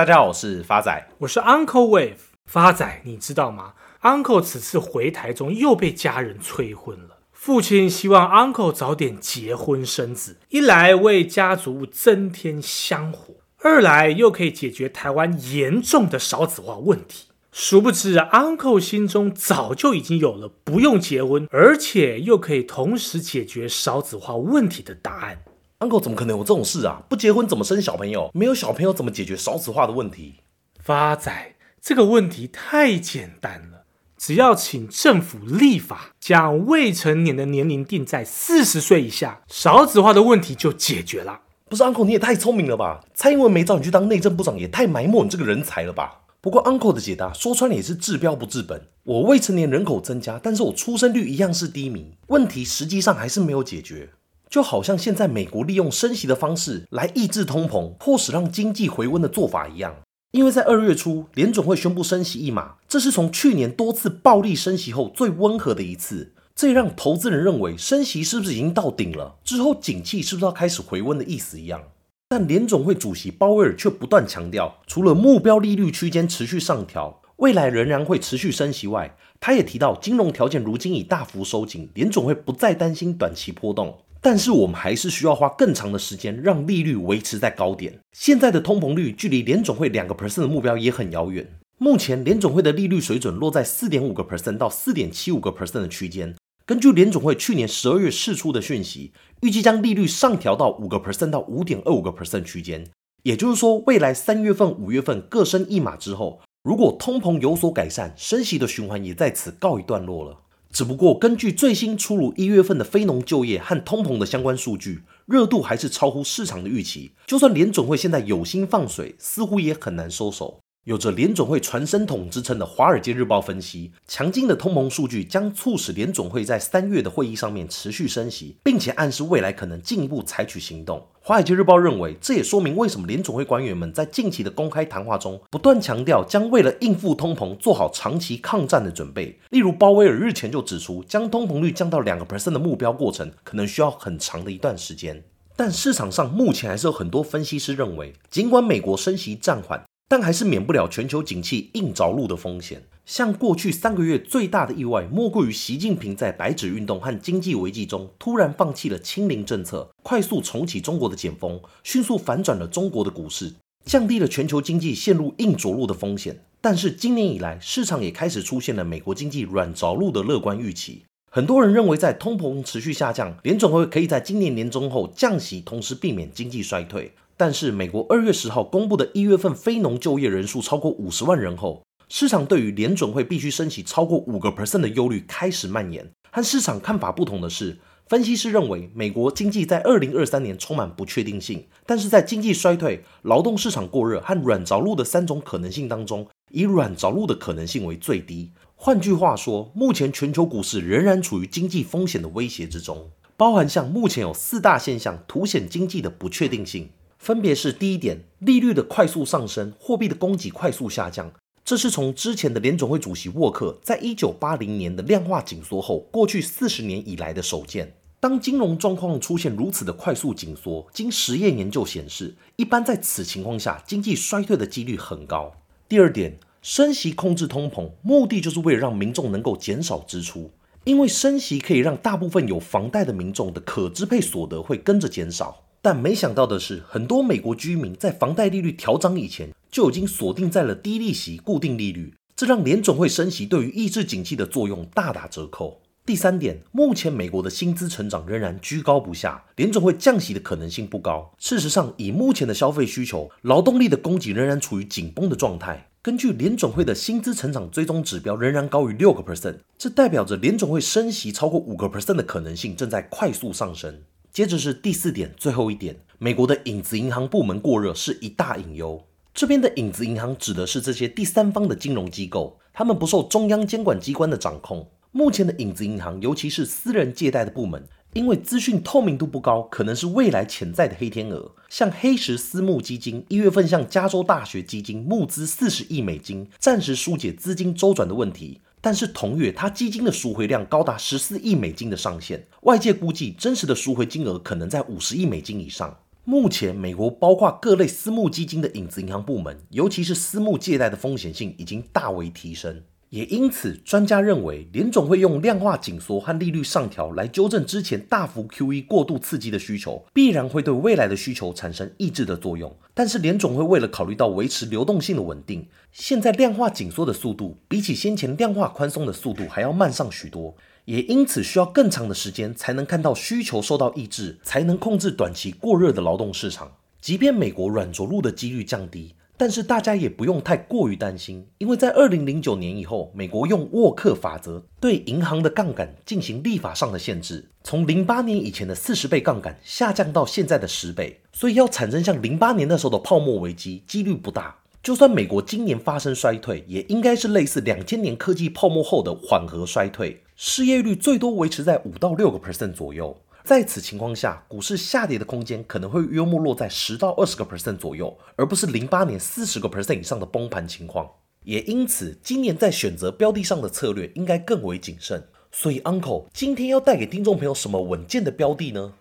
大家好，我是发仔，我是 Uncle Wave。发仔，你知道吗？Uncle 此次回台中又被家人催婚了。父亲希望 Uncle 早点结婚生子，一来为家族增添香火，二来又可以解决台湾严重的少子化问题。殊不知，Uncle 心中早就已经有了不用结婚，而且又可以同时解决少子化问题的答案。Uncle 怎么可能有这种事啊？不结婚怎么生小朋友？没有小朋友怎么解决少子化的问题？发仔，这个问题太简单了，只要请政府立法，将未成年的年龄定在四十岁以下，少子化的问题就解决了。不是 Uncle，你也太聪明了吧？蔡英文没找你去当内政部长，也太埋没你这个人才了吧？不过 Uncle 的解答说穿了也是治标不治本。我未成年人口增加，但是我出生率一样是低迷，问题实际上还是没有解决。就好像现在美国利用升息的方式来抑制通膨，迫使让经济回温的做法一样。因为在二月初，联总会宣布升息一码，这是从去年多次暴力升息后最温和的一次。这也让投资人认为升息是不是已经到顶了？之后景气是不是要开始回温的意思一样。但联总会主席鲍威尔却不断强调，除了目标利率区间持续上调，未来仍然会持续升息外，他也提到金融条件如今已大幅收紧，联总会不再担心短期波动。但是我们还是需要花更长的时间让利率维持在高点。现在的通膨率距离联总会两个 percent 的目标也很遥远。目前联总会的利率水准落在四点五个 percent 到四点七五个 percent 的区间。根据联总会去年十二月释出的讯息，预计将利率上调到五个 percent 到五点二五个 percent 区间。也就是说，未来三月份、五月份各升一码之后，如果通膨有所改善，升息的循环也在此告一段落了。只不过，根据最新出炉一月份的非农就业和通膨的相关数据，热度还是超乎市场的预期。就算联准会现在有心放水，似乎也很难收手。有着联总会传声筒之称的《华尔街日报》分析，强劲的通膨数据将促使联总会在三月的会议上面持续升息，并且暗示未来可能进一步采取行动。《华尔街日报》认为，这也说明为什么联总会官员们在近期的公开谈话中不断强调将为了应付通膨做好长期抗战的准备。例如，鲍威尔日前就指出，将通膨率降到两个 percent 的目标过程可能需要很长的一段时间。但市场上目前还是有很多分析师认为，尽管美国升息暂缓，但还是免不了全球景气硬着陆的风险。像过去三个月最大的意外，莫过于习近平在白纸运动和经济危机中突然放弃了清零政策，快速重启中国的减封，迅速反转了中国的股市，降低了全球经济陷入硬着陆的风险。但是今年以来，市场也开始出现了美国经济软着陆的乐观预期。很多人认为，在通膨持续下降，联准会可以在今年年中后降息，同时避免经济衰退。但是，美国二月十号公布的一月份非农就业人数超过五十万人后，市场对于联准会必须升息超过五个 percent 的忧虑开始蔓延。和市场看法不同的是，分析师认为美国经济在二零二三年充满不确定性，但是在经济衰退、劳动市场过热和软着陆的三种可能性当中，以软着陆的可能性为最低。换句话说，目前全球股市仍然处于经济风险的威胁之中，包含像目前有四大现象凸显经济的不确定性。分别是第一点，利率的快速上升，货币的供给快速下降，这是从之前的联总会主席沃克在一九八零年的量化紧缩后，过去四十年以来的首见。当金融状况出现如此的快速紧缩，经实验研究显示，一般在此情况下，经济衰退的几率很高。第二点，升息控制通膨，目的就是为了让民众能够减少支出，因为升息可以让大部分有房贷的民众的可支配所得会跟着减少。但没想到的是，很多美国居民在房贷利率调涨以前就已经锁定在了低利息固定利率，这让联准会升息对于抑制景气的作用大打折扣。第三点，目前美国的薪资成长仍然居高不下，联准会降息的可能性不高。事实上，以目前的消费需求，劳动力的供给仍然处于紧绷的状态。根据联准会的薪资成长追踪指标，仍然高于六个 percent，这代表着联准会升息超过五个 percent 的可能性正在快速上升。接着是第四点，最后一点，美国的影子银行部门过热是一大隐忧。这边的影子银行指的是这些第三方的金融机构，他们不受中央监管机关的掌控。目前的影子银行，尤其是私人借贷的部门，因为资讯透明度不高，可能是未来潜在的黑天鹅。像黑石私募基金一月份向加州大学基金募资四十亿美金，暂时疏解资金周转的问题。但是同月，他基金的赎回量高达十四亿美金的上限，外界估计真实的赎回金额可能在五十亿美金以上。目前，美国包括各类私募基金的影子银行部门，尤其是私募借贷的风险性已经大为提升。也因此，专家认为，联总会用量化紧缩和利率上调来纠正之前大幅 QE 过度刺激的需求，必然会对未来的需求产生抑制的作用。但是，联总会为了考虑到维持流动性的稳定，现在量化紧缩的速度比起先前量化宽松的速度还要慢上许多，也因此需要更长的时间才能看到需求受到抑制，才能控制短期过热的劳动市场。即便美国软着陆的几率降低。但是大家也不用太过于担心，因为在二零零九年以后，美国用沃克法则对银行的杠杆进行立法上的限制，从零八年以前的四十倍杠杆下降到现在的十倍，所以要产生像零八年那时候的泡沫危机几率不大。就算美国今年发生衰退，也应该是类似两千年科技泡沫后的缓和衰退，失业率最多维持在五到六个 percent 左右。在此情况下，股市下跌的空间可能会约莫落在十到二十个 percent 左右，而不是零八年四十个 percent 以上的崩盘情况。也因此，今年在选择标的上的策略应该更为谨慎。所以，Uncle 今天要带给听众朋友什么稳健的标的呢？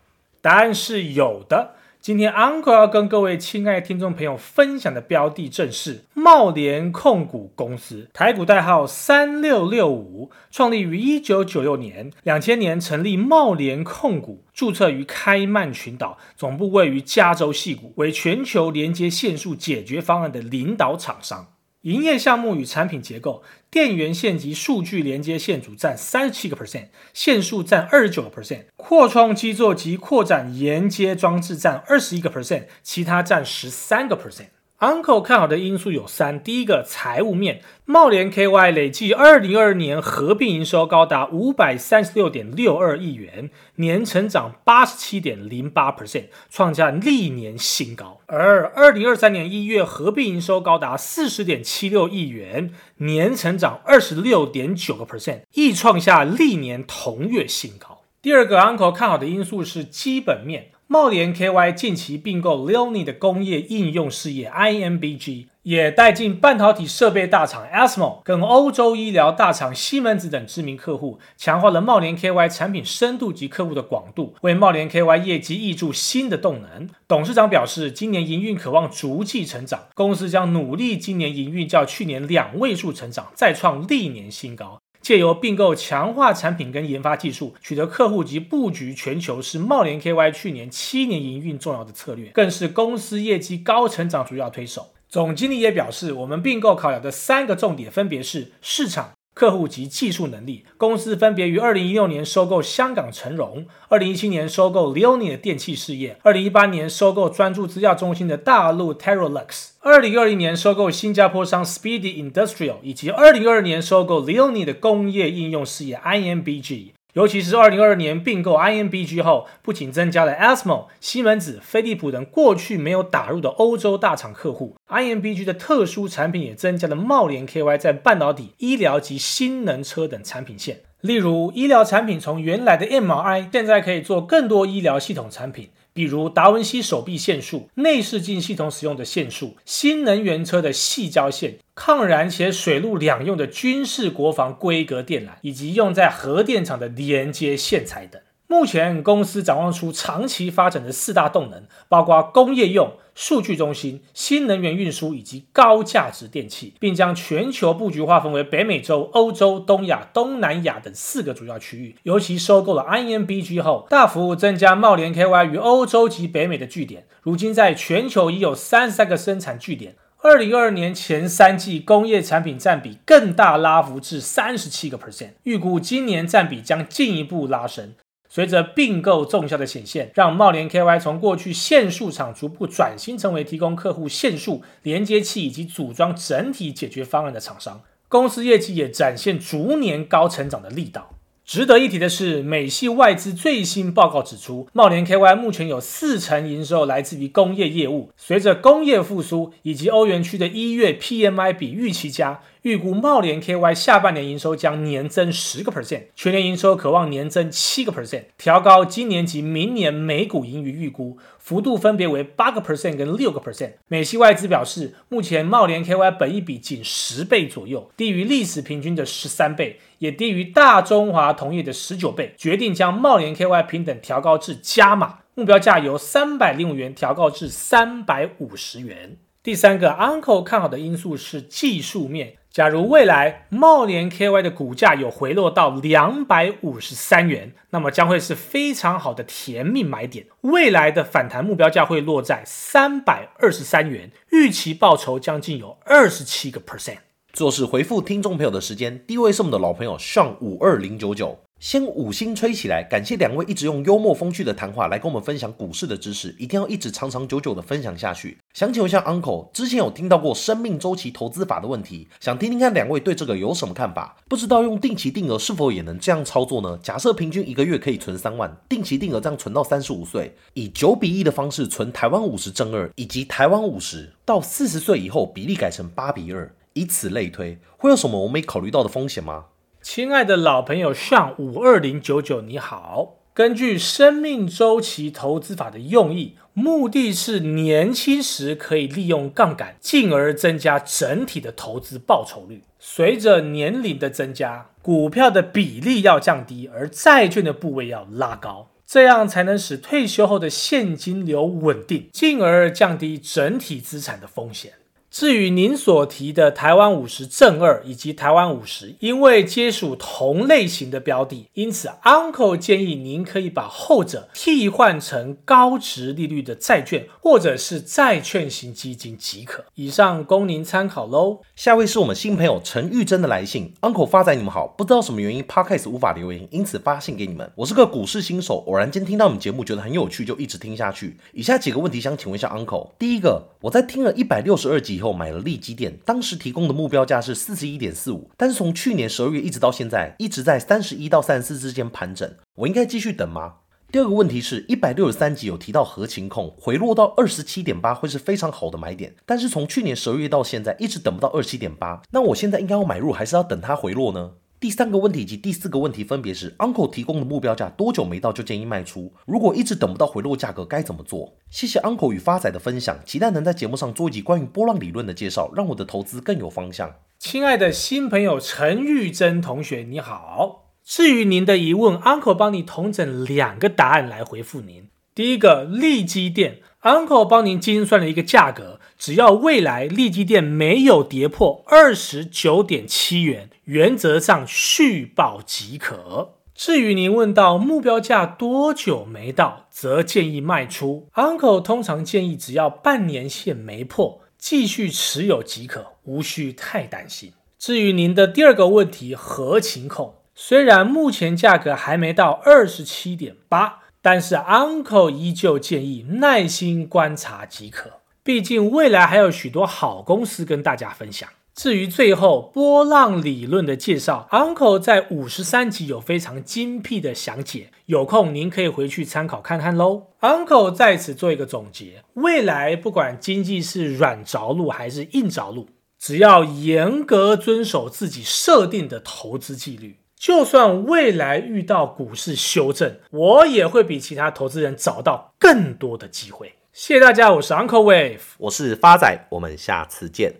答案是有的。今天 Uncle 要跟各位亲爱听众朋友分享的标的正是茂联控股公司，台股代号三六六五，创立于一九九六年，两千年成立茂联控股，注册于开曼群岛，总部位于加州西谷，为全球连接线束解决方案的领导厂商。营业项目与产品结构：电源线及数据连接线组占三十七个 percent，线束占二十九个 percent，扩充基座及扩展连接装置占二十一个 percent，其他占十三个 percent。Uncle 看好的因素有三：第一个，财务面，贸联 KY 累计二零二二年合并营收高达五百三十六点六二亿元，年成长八十七点零八 percent，创下历年新高；而二零二三年一月合并营收高达四十点七六亿元，年成长二十六点九个 percent，亦创下历年同月新高。第二个，Uncle 看好的因素是基本面。茂联 KY 近期并购 Leoni 的工业应用事业 IMBG，也带进半导体设备大厂 ASML 跟欧洲医疗大厂西门子等知名客户，强化了茂联 KY 产品深度及客户的广度，为茂联 KY 业绩挹注新的动能。董事长表示，今年营运可望逐季成长，公司将努力今年营运较去年两位数成长，再创历年新高。借由并购强化产品跟研发技术，取得客户及布局全球，是茂联 KY 去年七年营运重要的策略，更是公司业绩高成长主要推手。总经理也表示，我们并购考量的三个重点分别是市场。客户及技术能力，公司分别于二零一六年收购香港成荣，二零一七年收购 Leoni 的电器事业，二零一八年收购专注资料中心的大陆 Teralux，二零二零年收购新加坡商 Speedy Industrial，以及二零二二年收购 Leoni 的工业应用事业 IMBG。尤其是二零二二年并购 IMBG 后，不仅增加了 ASML、西门子、飞利浦等过去没有打入的欧洲大厂客户，IMBG 的特殊产品也增加了茂联 KY 在半导体、医疗及新能车等产品线。例如，医疗产品从原来的 MRI，现在可以做更多医疗系统产品。比如达文西手臂线束、内视镜系统使用的线束、新能源车的细胶线、抗燃且水陆两用的军事国防规格电缆，以及用在核电厂的连接线材等。目前公司展望出长期发展的四大动能，包括工业用、数据中心、新能源运输以及高价值电器，并将全球布局划分为北美洲、欧洲、东亚、东南亚等四个主要区域。尤其收购了 INBG 后，大幅增加贸联 KY 于欧洲及北美的据点，如今在全球已有三十三个生产据点。二零二二年前三季工业产品占比更大拉幅至三十七个 percent，预估今年占比将进一步拉升。随着并购重效的显现，让茂联 KY 从过去线束厂逐步转型成为提供客户线束连接器以及组装整体解决方案的厂商，公司业绩也展现逐年高成长的力道。值得一提的是，美系外资最新报告指出，茂联 KY 目前有四成营收来自于工业业务。随着工业复苏以及欧元区的一月 PMI 比预期佳，预估贸联 KY 下半年营收将年增十个 percent，全年营收可望年增七个 percent，调高今年及明年每股盈余预估。幅度分别为八个 percent 跟六个 percent。美系外资表示，目前贸联 KY 本益比仅十倍左右，低于历史平均的十三倍，也低于大中华同业的十九倍，决定将贸联 KY 平等调高至加码。目标价由三百零五元调高至三百五十元。第三个，Uncle 看好的因素是技术面。假如未来茂联 KY 的股价有回落到两百五十三元，那么将会是非常好的甜蜜买点。未来的反弹目标价会落在三百二十三元，预期报酬将近有二十七个 percent。最后是回复听众朋友的时间，第一位是我们的老朋友上五二零九九。先五星吹起来！感谢两位一直用幽默风趣的谈话来跟我们分享股市的知识，一定要一直长长久久的分享下去。想请问一下 Uncle，之前有听到过生命周期投资法的问题，想听听看两位对这个有什么看法？不知道用定期定额是否也能这样操作呢？假设平均一个月可以存三万，定期定额这样存到三十五岁，以九比一的方式存台湾五十正二以及台湾五十，到四十岁以后比例改成八比二，以此类推，会有什么我没考虑到的风险吗？亲爱的老朋友上五二零九九，你好。根据生命周期投资法的用意，目的是年轻时可以利用杠杆，进而增加整体的投资报酬率。随着年龄的增加，股票的比例要降低，而债券的部位要拉高，这样才能使退休后的现金流稳定，进而降低整体资产的风险。至于您所提的台湾五十正二以及台湾五十，因为皆属同类型的标的，因此 Uncle 建议您可以把后者替换成高值利率的债券或者是债券型基金即可。以上供您参考喽。下位是我们新朋友陈玉珍的来信，Uncle 发仔你们好，不知道什么原因 Podcast 无法留言，因此发信给你们。我是个股市新手，偶然间听到你们节目觉得很有趣，就一直听下去。以下几个问题想请问一下 Uncle，第一个，我在听了一百六十二集。以后买了利基电，当时提供的目标价是四十一点四五，但是从去年十二月一直到现在，一直在三十一到三十四之间盘整，我应该继续等吗？第二个问题是，一百六十三集有提到合情控回落到二十七点八会是非常好的买点，但是从去年十二月到现在一直等不到二十七点八，那我现在应该要买入还是要等它回落呢？第三个问题及第四个问题分别是，Uncle 提供的目标价多久没到就建议卖出？如果一直等不到回落价格该怎么做？谢谢 Uncle 与发仔的分享，期待能在节目上做一集关于波浪理论的介绍，让我的投资更有方向。亲爱的新朋友陈玉珍同学，你好。至于您的疑问，Uncle 帮你统整两个答案来回复您。第一个，利基电，Uncle 帮您精算了一个价格。只要未来利基店没有跌破二十九点七元，原则上续保即可。至于您问到目标价多久没到，则建议卖出。Uncle 通常建议只要半年线没破，继续持有即可，无需太担心。至于您的第二个问题，合情控，虽然目前价格还没到二十七点八，但是 Uncle 依旧建议耐心观察即可。毕竟未来还有许多好公司跟大家分享。至于最后波浪理论的介绍，Uncle 在五十三集有非常精辟的详解，有空您可以回去参考看看喽。Uncle 在此做一个总结：未来不管经济是软着陆还是硬着陆，只要严格遵守自己设定的投资纪律，就算未来遇到股市修正，我也会比其他投资人找到更多的机会。谢谢大家，我是 Uncle Wave，我是发仔，我们下次见。